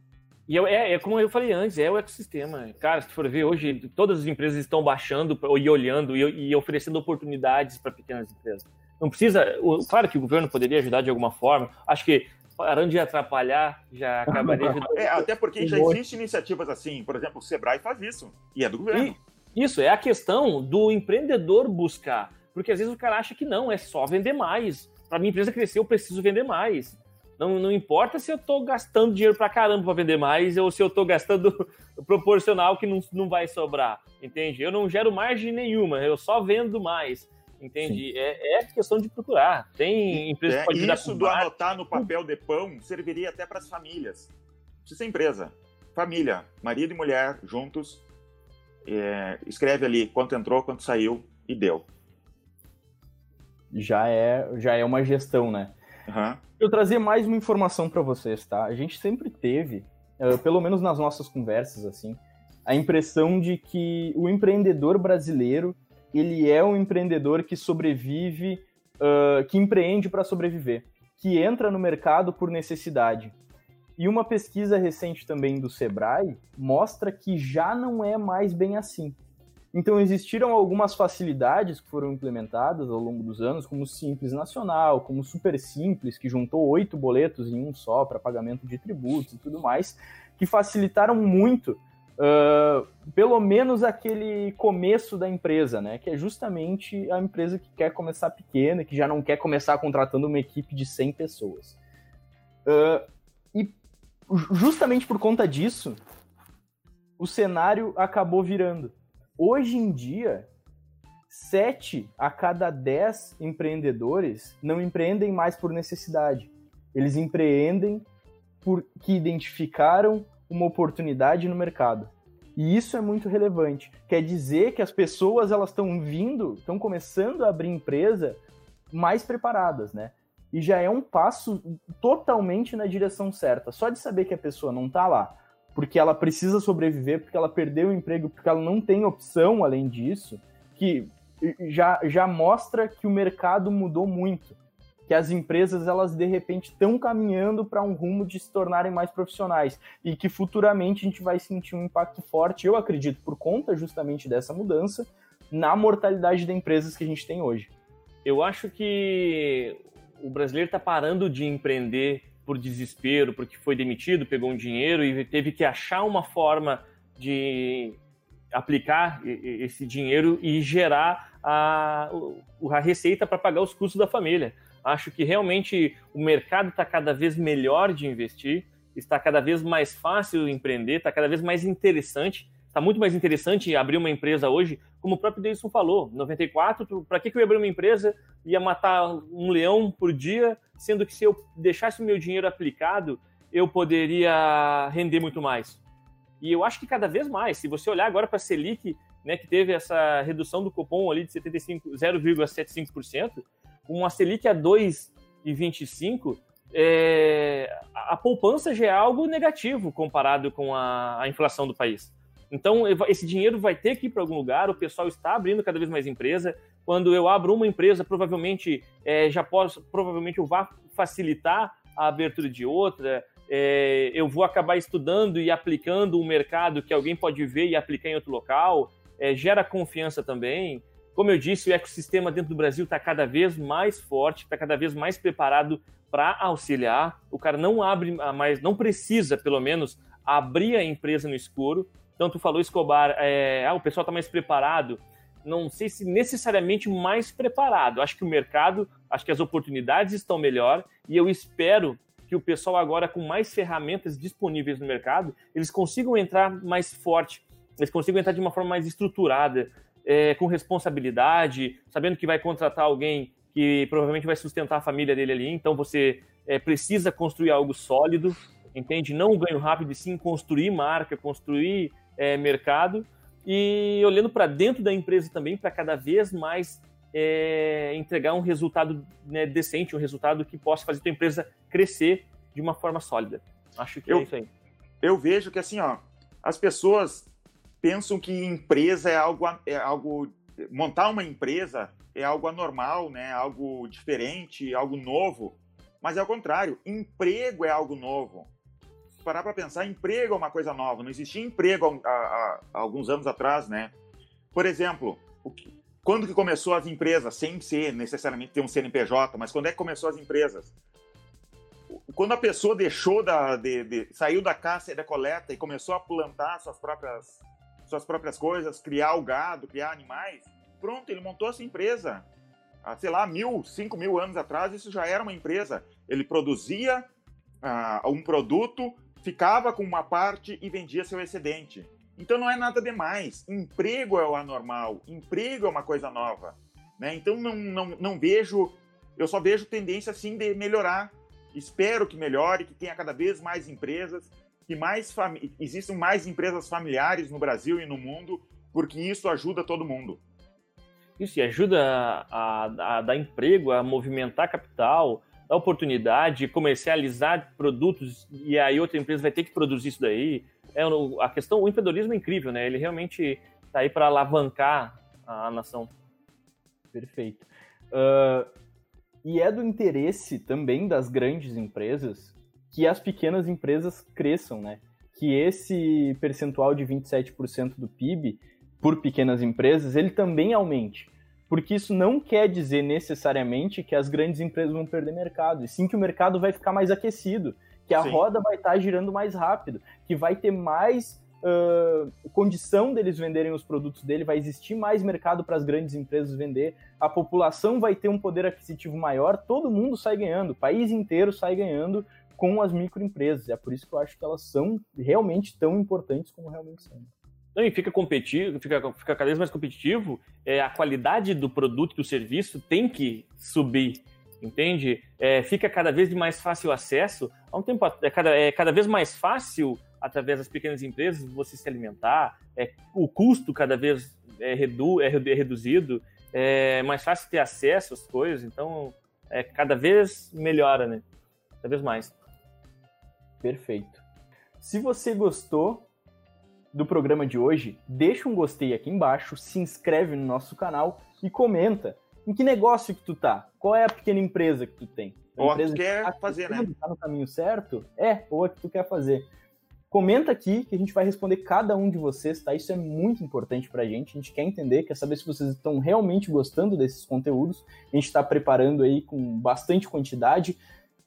E é, é, como eu falei antes, é o ecossistema. Cara, se for ver, hoje todas as empresas estão baixando e olhando e, e oferecendo oportunidades para pequenas empresas. Não precisa. O, claro que o governo poderia ajudar de alguma forma. Acho que parando de atrapalhar, já acabaria ajudando. (laughs) É, até porque já existem iniciativas assim. Por exemplo, o Sebrae faz isso. E é do governo. E, isso, é a questão do empreendedor buscar. Porque às vezes o cara acha que não, é só vender mais. Para minha empresa crescer, eu preciso vender mais. Não, não importa se eu estou gastando dinheiro para caramba para vender mais ou se eu estou gastando (laughs) proporcional que não, não vai sobrar, entende? Eu não gero margem nenhuma, eu só vendo mais. Entende? É, é, questão de procurar. Tem empresa que pode Isso do anotar no papel de pão serviria até para as famílias. Precisa ser empresa. Família, marido e mulher juntos. É, escreve ali quanto entrou, quanto saiu e deu. Já é, já é uma gestão, né? Uhum. Eu trazer mais uma informação para vocês, tá? A gente sempre teve, uh, pelo menos nas nossas conversas, assim, a impressão de que o empreendedor brasileiro ele é um empreendedor que sobrevive, uh, que empreende para sobreviver, que entra no mercado por necessidade. E uma pesquisa recente também do Sebrae mostra que já não é mais bem assim. Então existiram algumas facilidades que foram implementadas ao longo dos anos, como o Simples Nacional, como o Super Simples, que juntou oito boletos em um só para pagamento de tributos e tudo mais, que facilitaram muito uh, pelo menos aquele começo da empresa, né? Que é justamente a empresa que quer começar pequena, que já não quer começar contratando uma equipe de 100 pessoas. Uh, e justamente por conta disso, o cenário acabou virando. Hoje em dia, sete a cada dez empreendedores não empreendem mais por necessidade. Eles empreendem porque identificaram uma oportunidade no mercado. E isso é muito relevante. Quer dizer que as pessoas elas estão vindo, estão começando a abrir empresa mais preparadas, né? E já é um passo totalmente na direção certa. Só de saber que a pessoa não está lá porque ela precisa sobreviver, porque ela perdeu o emprego, porque ela não tem opção além disso, que já, já mostra que o mercado mudou muito que as empresas elas de repente estão caminhando para um rumo de se tornarem mais profissionais e que futuramente a gente vai sentir um impacto forte, eu acredito, por conta justamente dessa mudança na mortalidade de empresas que a gente tem hoje. Eu acho que o brasileiro está parando de empreender por desespero, porque foi demitido, pegou um dinheiro e teve que achar uma forma de aplicar esse dinheiro e gerar a, a receita para pagar os custos da família. Acho que realmente o mercado está cada vez melhor de investir, está cada vez mais fácil empreender, está cada vez mais interessante. Está muito mais interessante abrir uma empresa hoje, como o próprio Deilson falou. 94, para que, que eu ia abrir uma empresa? Ia matar um leão por dia, sendo que se eu deixasse o meu dinheiro aplicado, eu poderia render muito mais. E eu acho que cada vez mais, se você olhar agora para a Selic, né, que teve essa redução do cupom ali de 0,75%, com uma Selic a 2,25, é, a poupança já é algo negativo comparado com a, a, inflação do país. Então, esse dinheiro vai ter que ir para algum lugar, o pessoal está abrindo cada vez mais empresa. Quando eu abro uma empresa, provavelmente é, já posso, provavelmente eu vá facilitar a abertura de outra, é, eu vou acabar estudando e aplicando um mercado que alguém pode ver e aplicar em outro local, é, gera confiança também. Como eu disse, o ecossistema dentro do Brasil está cada vez mais forte, está cada vez mais preparado para auxiliar. O cara não abre mais, não precisa, pelo menos, abrir a empresa no escuro. Então, tu falou, Escobar, é, ah, o pessoal está mais preparado. Não sei se necessariamente mais preparado. Acho que o mercado, acho que as oportunidades estão melhor e eu espero que que o pessoal agora, com mais ferramentas disponíveis no mercado, eles consigam entrar mais forte, eles consigam entrar de uma forma mais estruturada, é, com responsabilidade, sabendo que vai contratar alguém que provavelmente vai sustentar a família dele ali, então você é, precisa construir algo sólido, entende? Não o ganho rápido, e sim construir marca, construir é, mercado, e olhando para dentro da empresa também, para cada vez mais é, entregar um resultado né, decente, um resultado que possa fazer a tua empresa crescer de uma forma sólida. Acho que eu, é isso aí. Eu vejo que assim, ó, as pessoas pensam que empresa é algo, é algo montar uma empresa é algo anormal, né? Algo diferente, algo novo. Mas é o contrário, emprego é algo novo. Se parar para pensar, emprego é uma coisa nova. Não existia emprego há, há, há alguns anos atrás, né? Por exemplo, que, quando que começou as empresas, sem ser necessariamente ter um CNPJ, mas quando é que começou as empresas? Quando a pessoa deixou da, de, de, saiu da caça e da coleta e começou a plantar suas próprias, suas próprias coisas, criar o gado, criar animais, pronto, ele montou essa empresa. Há, sei lá, mil, cinco mil anos atrás, isso já era uma empresa. Ele produzia uh, um produto, ficava com uma parte e vendia seu excedente. Então não é nada demais. Emprego é o anormal, emprego é uma coisa nova. Né? Então não, não, não vejo, eu só vejo tendência assim de melhorar. Espero que melhore, que tenha cada vez mais empresas, que mais existam mais empresas familiares no Brasil e no mundo, porque isso ajuda todo mundo. Isso, e ajuda a, a, a dar emprego, a movimentar capital, dar oportunidade, comercializar produtos, e aí outra empresa vai ter que produzir isso daí é, a questão, o empreendedorismo é incrível, né? Ele realmente está aí para alavancar a, a, nação. Perfeito. Uh, e é do interesse também das grandes empresas que as pequenas empresas cresçam, né? Que esse percentual de 27% do PIB por pequenas empresas, ele também aumente. Porque isso não quer dizer necessariamente que as grandes empresas vão perder mercado, e sim que o mercado vai ficar mais aquecido que a Sim. roda vai estar tá girando mais rápido, que vai ter mais uh, condição deles venderem os produtos dele, vai existir mais mercado para as grandes empresas vender, a população vai ter um poder aquisitivo maior, todo mundo sai ganhando, o país inteiro sai ganhando com as microempresas. É por isso que eu acho que elas são realmente tão importantes como realmente são. Não, e fica competitivo, fica, fica cada vez mais competitivo, é, a qualidade do produto e do serviço tem que subir entende? É, fica cada vez mais fácil acesso. Há um tempo é cada, é cada vez mais fácil através das pequenas empresas você se alimentar. É, o custo cada vez é, redu, é, é reduzido. É mais fácil ter acesso às coisas. Então, é cada vez melhora, né? Cada vez mais. Perfeito. Se você gostou do programa de hoje, deixa um gostei aqui embaixo, se inscreve no nosso canal e comenta em que negócio que tu tá? Qual é a pequena empresa que tu tem? A ou empresa que tu quer tá fazer, né? Tá no caminho certo? É, ou a que tu quer fazer. Comenta aqui que a gente vai responder cada um de vocês, tá? Isso é muito importante pra gente. A gente quer entender, quer saber se vocês estão realmente gostando desses conteúdos. A gente está preparando aí com bastante quantidade.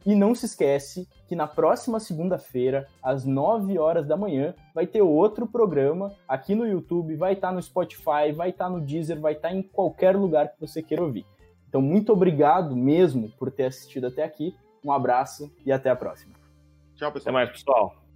E não se esquece que na próxima segunda-feira, às 9 horas da manhã, vai ter outro programa aqui no YouTube, vai estar tá no Spotify, vai estar tá no Deezer, vai estar tá em qualquer lugar que você queira ouvir. Então, muito obrigado mesmo por ter assistido até aqui. Um abraço e até a próxima. Tchau, pessoal. Até mais, pessoal.